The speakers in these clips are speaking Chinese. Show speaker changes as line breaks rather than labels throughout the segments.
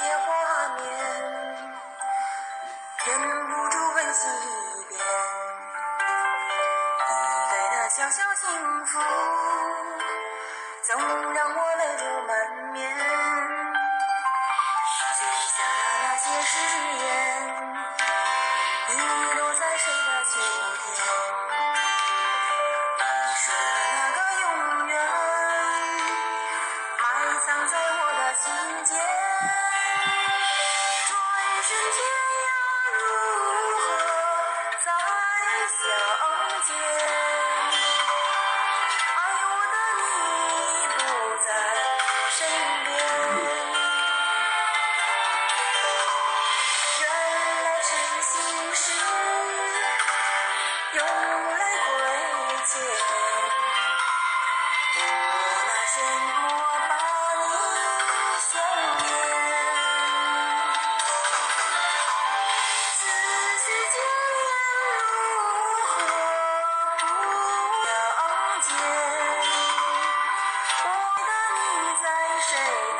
些画面忍不住温习一遍你给的小小幸福总让我泪流满面？你下那些誓言相在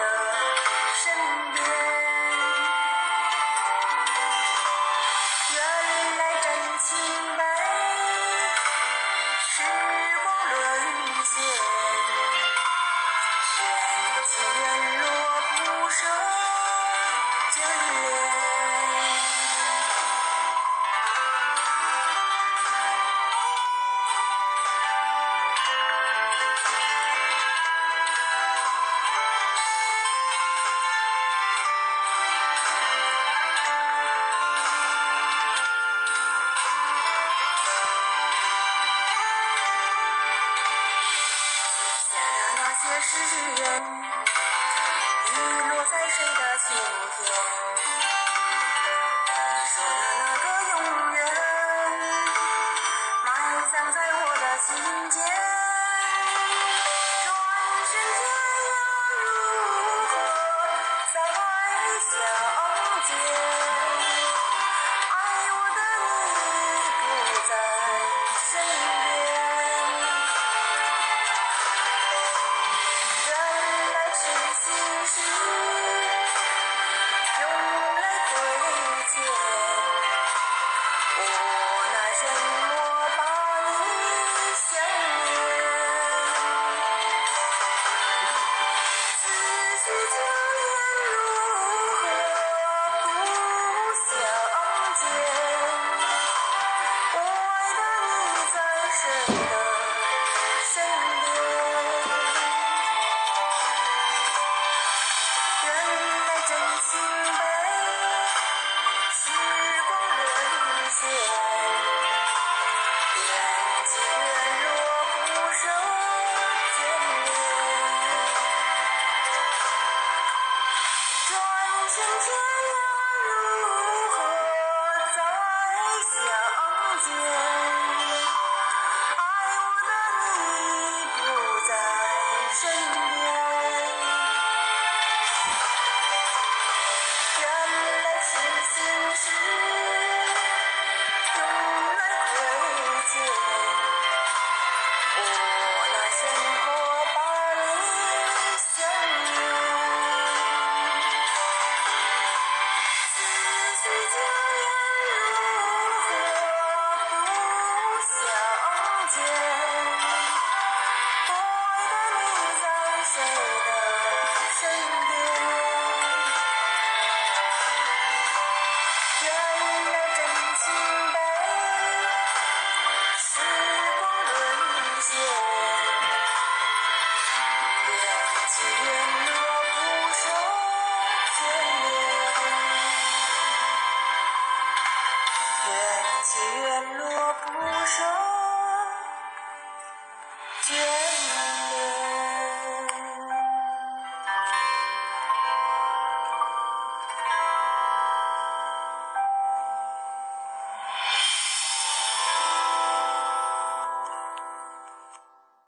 的那些誓言，遗落在谁的心田？你说的那个永远，埋葬在我的心。间 Yes, I 再见了，如何再相见？